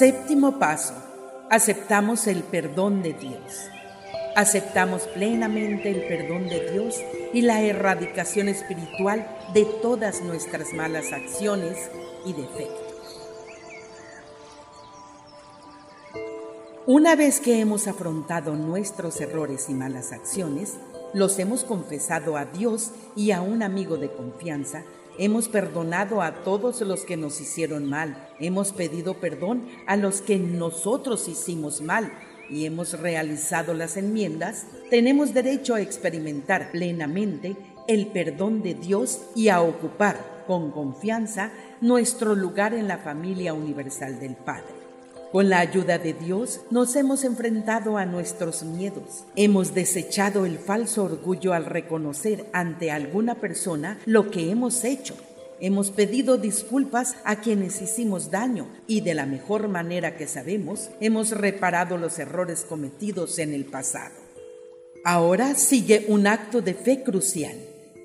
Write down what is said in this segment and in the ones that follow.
Séptimo paso. Aceptamos el perdón de Dios. Aceptamos plenamente el perdón de Dios y la erradicación espiritual de todas nuestras malas acciones y defectos. Una vez que hemos afrontado nuestros errores y malas acciones, los hemos confesado a Dios y a un amigo de confianza, hemos perdonado a todos los que nos hicieron mal, hemos pedido perdón a los que nosotros hicimos mal. Y hemos realizado las enmiendas, tenemos derecho a experimentar plenamente el perdón de Dios y a ocupar con confianza nuestro lugar en la familia universal del Padre. Con la ayuda de Dios nos hemos enfrentado a nuestros miedos. Hemos desechado el falso orgullo al reconocer ante alguna persona lo que hemos hecho. Hemos pedido disculpas a quienes hicimos daño y de la mejor manera que sabemos hemos reparado los errores cometidos en el pasado. Ahora sigue un acto de fe crucial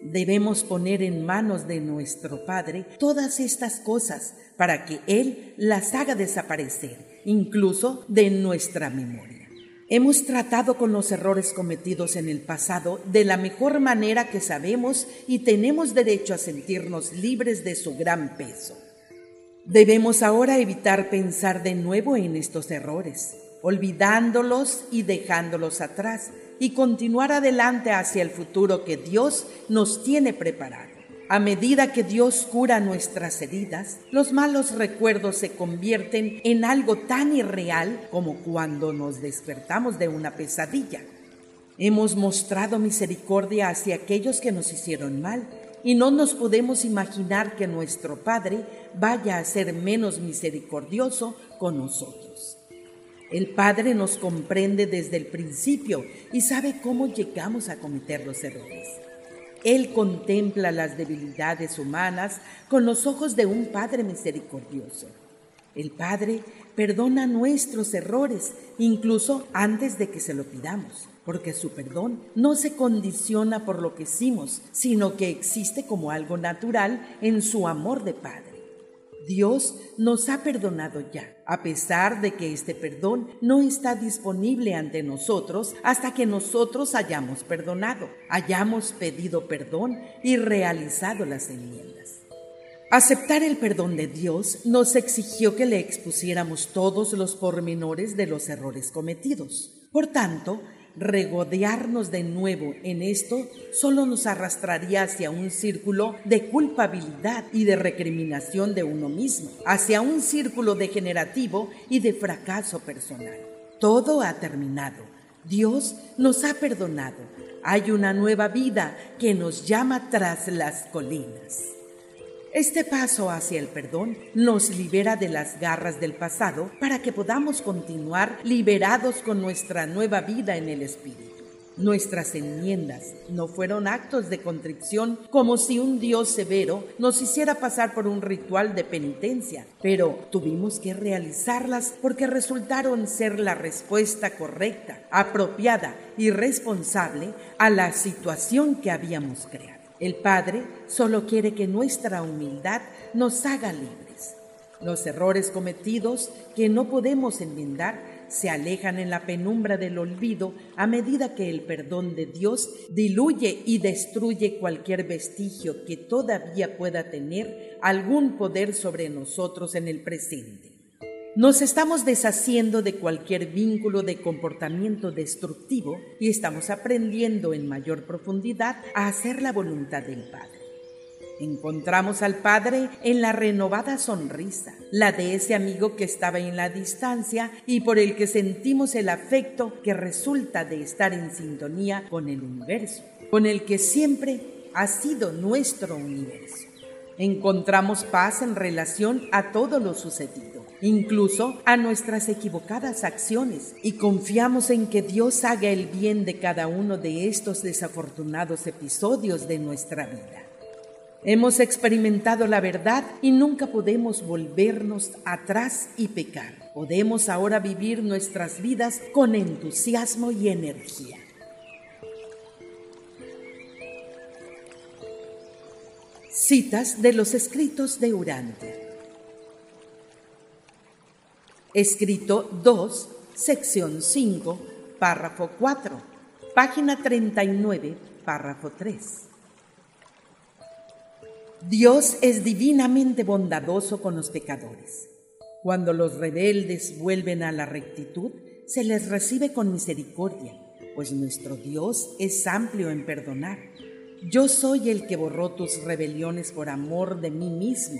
Debemos poner en manos de nuestro Padre todas estas cosas para que Él las haga desaparecer, incluso de nuestra memoria. Hemos tratado con los errores cometidos en el pasado de la mejor manera que sabemos y tenemos derecho a sentirnos libres de su gran peso. Debemos ahora evitar pensar de nuevo en estos errores, olvidándolos y dejándolos atrás y continuar adelante hacia el futuro que Dios nos tiene preparado. A medida que Dios cura nuestras heridas, los malos recuerdos se convierten en algo tan irreal como cuando nos despertamos de una pesadilla. Hemos mostrado misericordia hacia aquellos que nos hicieron mal y no nos podemos imaginar que nuestro Padre vaya a ser menos misericordioso con nosotros. El Padre nos comprende desde el principio y sabe cómo llegamos a cometer los errores. Él contempla las debilidades humanas con los ojos de un Padre misericordioso. El Padre perdona nuestros errores incluso antes de que se lo pidamos, porque su perdón no se condiciona por lo que hicimos, sino que existe como algo natural en su amor de Padre. Dios nos ha perdonado ya, a pesar de que este perdón no está disponible ante nosotros hasta que nosotros hayamos perdonado, hayamos pedido perdón y realizado las enmiendas. Aceptar el perdón de Dios nos exigió que le expusiéramos todos los pormenores de los errores cometidos. Por tanto, regodearnos de nuevo en esto solo nos arrastraría hacia un círculo de culpabilidad y de recriminación de uno mismo, hacia un círculo degenerativo y de fracaso personal. Todo ha terminado. Dios nos ha perdonado. Hay una nueva vida que nos llama tras las colinas. Este paso hacia el perdón nos libera de las garras del pasado para que podamos continuar liberados con nuestra nueva vida en el Espíritu. Nuestras enmiendas no fueron actos de contrición como si un Dios severo nos hiciera pasar por un ritual de penitencia, pero tuvimos que realizarlas porque resultaron ser la respuesta correcta, apropiada y responsable a la situación que habíamos creado. El Padre solo quiere que nuestra humildad nos haga libres. Los errores cometidos que no podemos enmendar se alejan en la penumbra del olvido a medida que el perdón de Dios diluye y destruye cualquier vestigio que todavía pueda tener algún poder sobre nosotros en el presente. Nos estamos deshaciendo de cualquier vínculo de comportamiento destructivo y estamos aprendiendo en mayor profundidad a hacer la voluntad del Padre. Encontramos al Padre en la renovada sonrisa, la de ese amigo que estaba en la distancia y por el que sentimos el afecto que resulta de estar en sintonía con el universo, con el que siempre ha sido nuestro universo. Encontramos paz en relación a todo lo sucedido incluso a nuestras equivocadas acciones, y confiamos en que Dios haga el bien de cada uno de estos desafortunados episodios de nuestra vida. Hemos experimentado la verdad y nunca podemos volvernos atrás y pecar. Podemos ahora vivir nuestras vidas con entusiasmo y energía. Citas de los escritos de Urante. Escrito 2, sección 5, párrafo 4, página 39, párrafo 3. Dios es divinamente bondadoso con los pecadores. Cuando los rebeldes vuelven a la rectitud, se les recibe con misericordia, pues nuestro Dios es amplio en perdonar. Yo soy el que borró tus rebeliones por amor de mí mismo,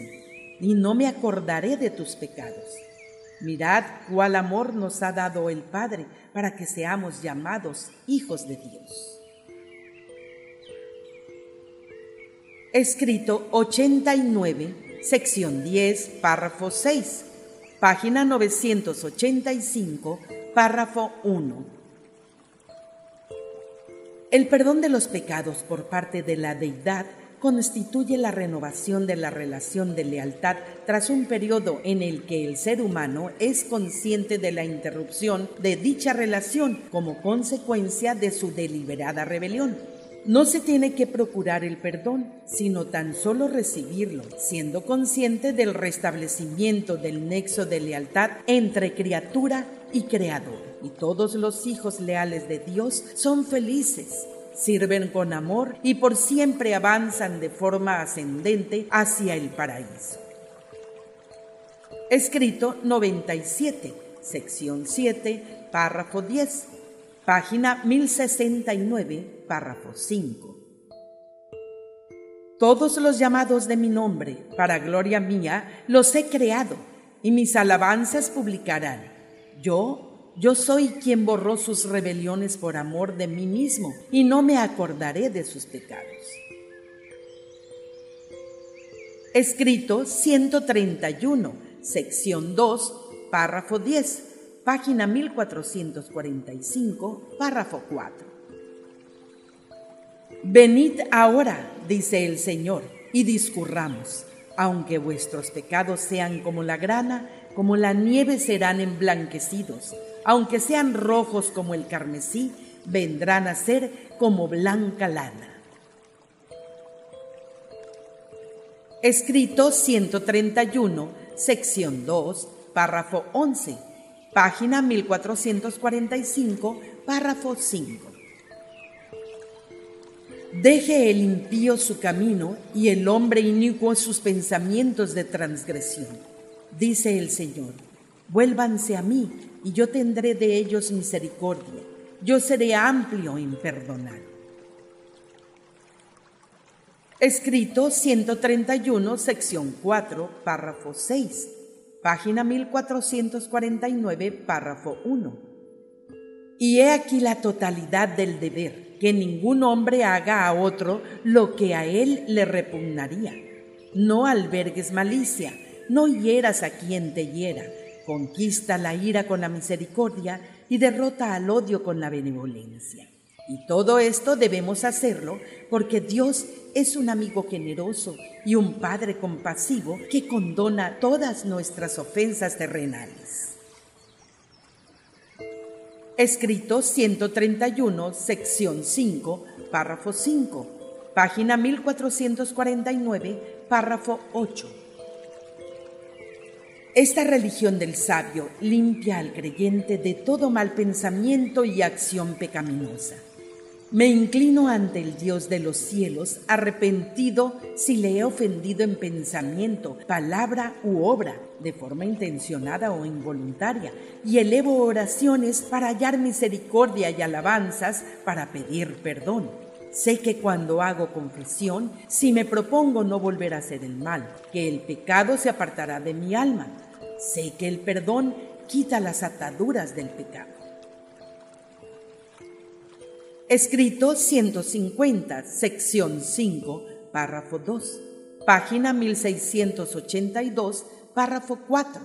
y no me acordaré de tus pecados. Mirad cuál amor nos ha dado el Padre para que seamos llamados hijos de Dios. Escrito 89, sección 10, párrafo 6, página 985, párrafo 1. El perdón de los pecados por parte de la deidad constituye la renovación de la relación de lealtad tras un periodo en el que el ser humano es consciente de la interrupción de dicha relación como consecuencia de su deliberada rebelión. No se tiene que procurar el perdón, sino tan solo recibirlo, siendo consciente del restablecimiento del nexo de lealtad entre criatura y creador y todos los hijos leales de Dios son felices, sirven con amor y por siempre avanzan de forma ascendente hacia el paraíso. Escrito 97, sección 7, párrafo 10, página 1069, párrafo 5. Todos los llamados de mi nombre, para gloria mía, los he creado, y mis alabanzas publicarán. Yo yo soy quien borró sus rebeliones por amor de mí mismo y no me acordaré de sus pecados. Escrito 131, sección 2, párrafo 10, página 1445, párrafo 4. Venid ahora, dice el Señor, y discurramos. Aunque vuestros pecados sean como la grana, como la nieve serán emblanquecidos aunque sean rojos como el carmesí, vendrán a ser como blanca lana. Escrito 131, sección 2, párrafo 11, página 1445, párrafo 5. Deje el impío su camino y el hombre inicuo sus pensamientos de transgresión, dice el Señor. Vuélvanse a mí y yo tendré de ellos misericordia. Yo seré amplio en perdonar. Escrito 131, sección 4, párrafo 6, página 1449, párrafo 1. Y he aquí la totalidad del deber, que ningún hombre haga a otro lo que a él le repugnaría. No albergues malicia, no hieras a quien te hiera conquista la ira con la misericordia y derrota al odio con la benevolencia. Y todo esto debemos hacerlo porque Dios es un amigo generoso y un Padre compasivo que condona todas nuestras ofensas terrenales. Escrito 131, sección 5, párrafo 5, página 1449, párrafo 8. Esta religión del sabio limpia al creyente de todo mal pensamiento y acción pecaminosa. Me inclino ante el Dios de los cielos, arrepentido si le he ofendido en pensamiento, palabra u obra, de forma intencionada o involuntaria, y elevo oraciones para hallar misericordia y alabanzas para pedir perdón. Sé que cuando hago confesión, si me propongo no volver a hacer el mal, que el pecado se apartará de mi alma Sé que el perdón quita las ataduras del pecado. Escrito 150, sección 5, párrafo 2, página 1682, párrafo 4.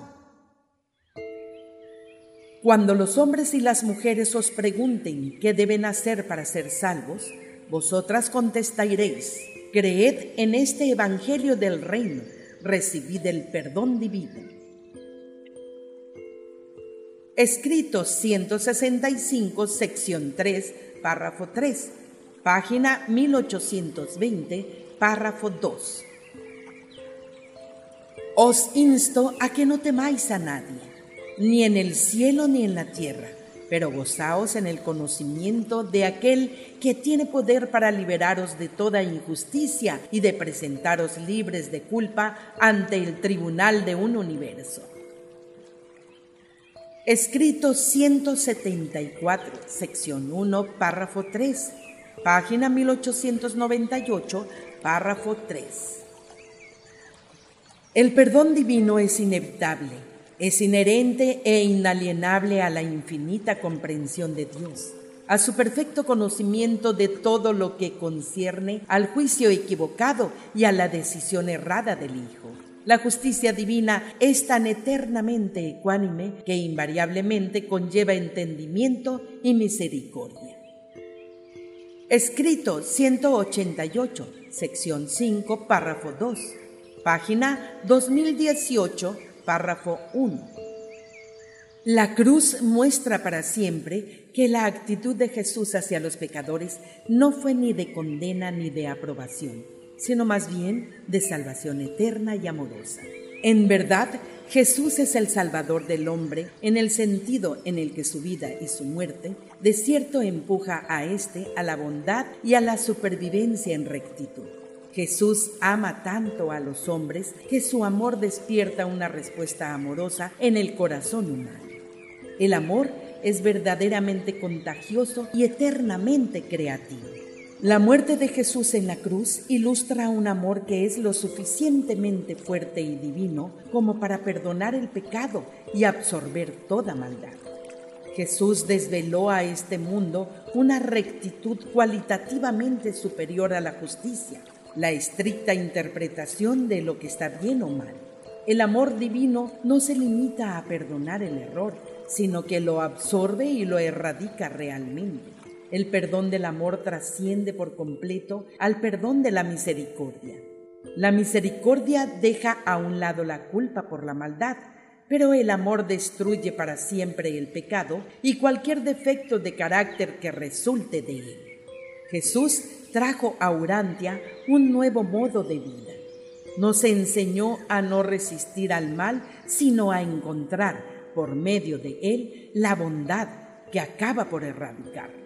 Cuando los hombres y las mujeres os pregunten qué deben hacer para ser salvos, vosotras contestaréis, creed en este Evangelio del Reino, recibid el perdón divino escrito 165, sección 3, párrafo 3, página 1820, párrafo 2. Os insto a que no temáis a nadie. ni en el cielo ni en la tierra, pero gozaos en el conocimiento de aquel que tiene poder para liberaros de toda injusticia y de presentaros libres de culpa ante el tribunal de un universo. Escrito 174, sección 1, párrafo 3, página 1898, párrafo 3. El perdón divino es inevitable, es inherente e inalienable a la infinita comprensión de Dios, a su perfecto conocimiento de todo lo que concierne al juicio equivocado y a la decisión errada del Hijo. La justicia divina es tan eternamente ecuánime que invariablemente conlleva entendimiento y misericordia. Escrito 188, sección 5, párrafo 2, página 2018, párrafo 1. La cruz muestra para siempre que la actitud de Jesús hacia los pecadores no fue ni de condena ni de aprobación sino más bien de salvación eterna y amorosa. En verdad, Jesús es el Salvador del hombre en el sentido en el que su vida y su muerte de cierto empuja a éste a la bondad y a la supervivencia en rectitud. Jesús ama tanto a los hombres que su amor despierta una respuesta amorosa en el corazón humano. El amor es verdaderamente contagioso y eternamente creativo. La muerte de Jesús en la cruz ilustra un amor que es lo suficientemente fuerte y divino como para perdonar el pecado y absorber toda maldad. Jesús desveló a este mundo una rectitud cualitativamente superior a la justicia, la estricta interpretación de lo que está bien o mal. El amor divino no se limita a perdonar el error, sino que lo absorbe y lo erradica realmente. El perdón del amor trasciende por completo al perdón de la misericordia. La misericordia deja a un lado la culpa por la maldad, pero el amor destruye para siempre el pecado y cualquier defecto de carácter que resulte de él. Jesús trajo a Urantia un nuevo modo de vida. Nos enseñó a no resistir al mal, sino a encontrar, por medio de él, la bondad que acaba por erradicar.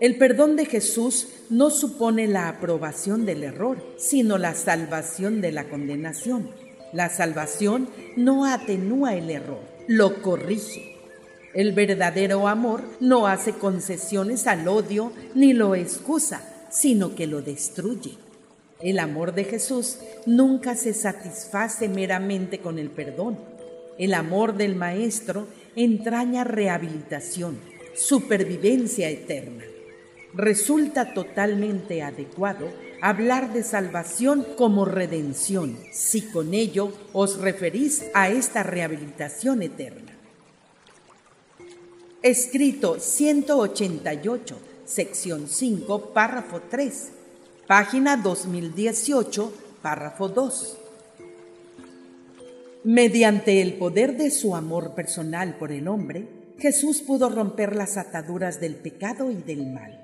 El perdón de Jesús no supone la aprobación del error, sino la salvación de la condenación. La salvación no atenúa el error, lo corrige. El verdadero amor no hace concesiones al odio ni lo excusa, sino que lo destruye. El amor de Jesús nunca se satisface meramente con el perdón. El amor del Maestro entraña rehabilitación, supervivencia eterna resulta totalmente adecuado hablar de salvación como redención, si con ello os referís a esta rehabilitación eterna. Escrito 188, sección 5, párrafo 3, página 2018, párrafo 2. Mediante el poder de su amor personal por el hombre, Jesús pudo romper las ataduras del pecado y del mal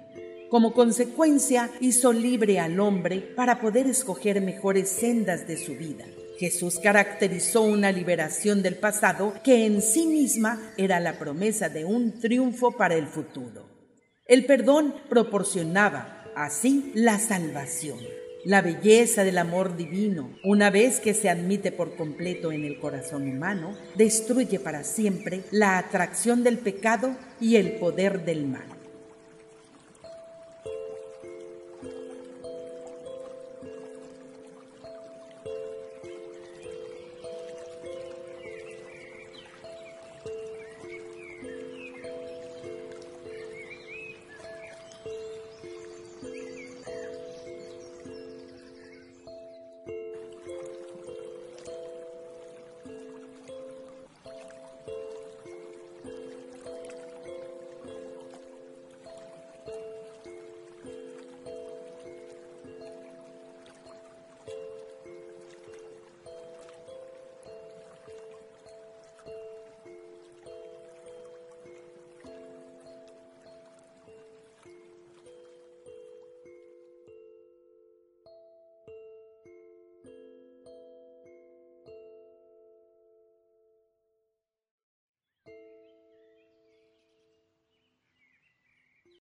como consecuencia, hizo libre al hombre para poder escoger mejores sendas de su vida. Jesús caracterizó una liberación del pasado que en sí misma era la promesa de un triunfo para el futuro. El perdón proporcionaba así la salvación. La belleza del amor divino, una vez que se admite por completo en el corazón humano, destruye para siempre la atracción del pecado y el poder del mal.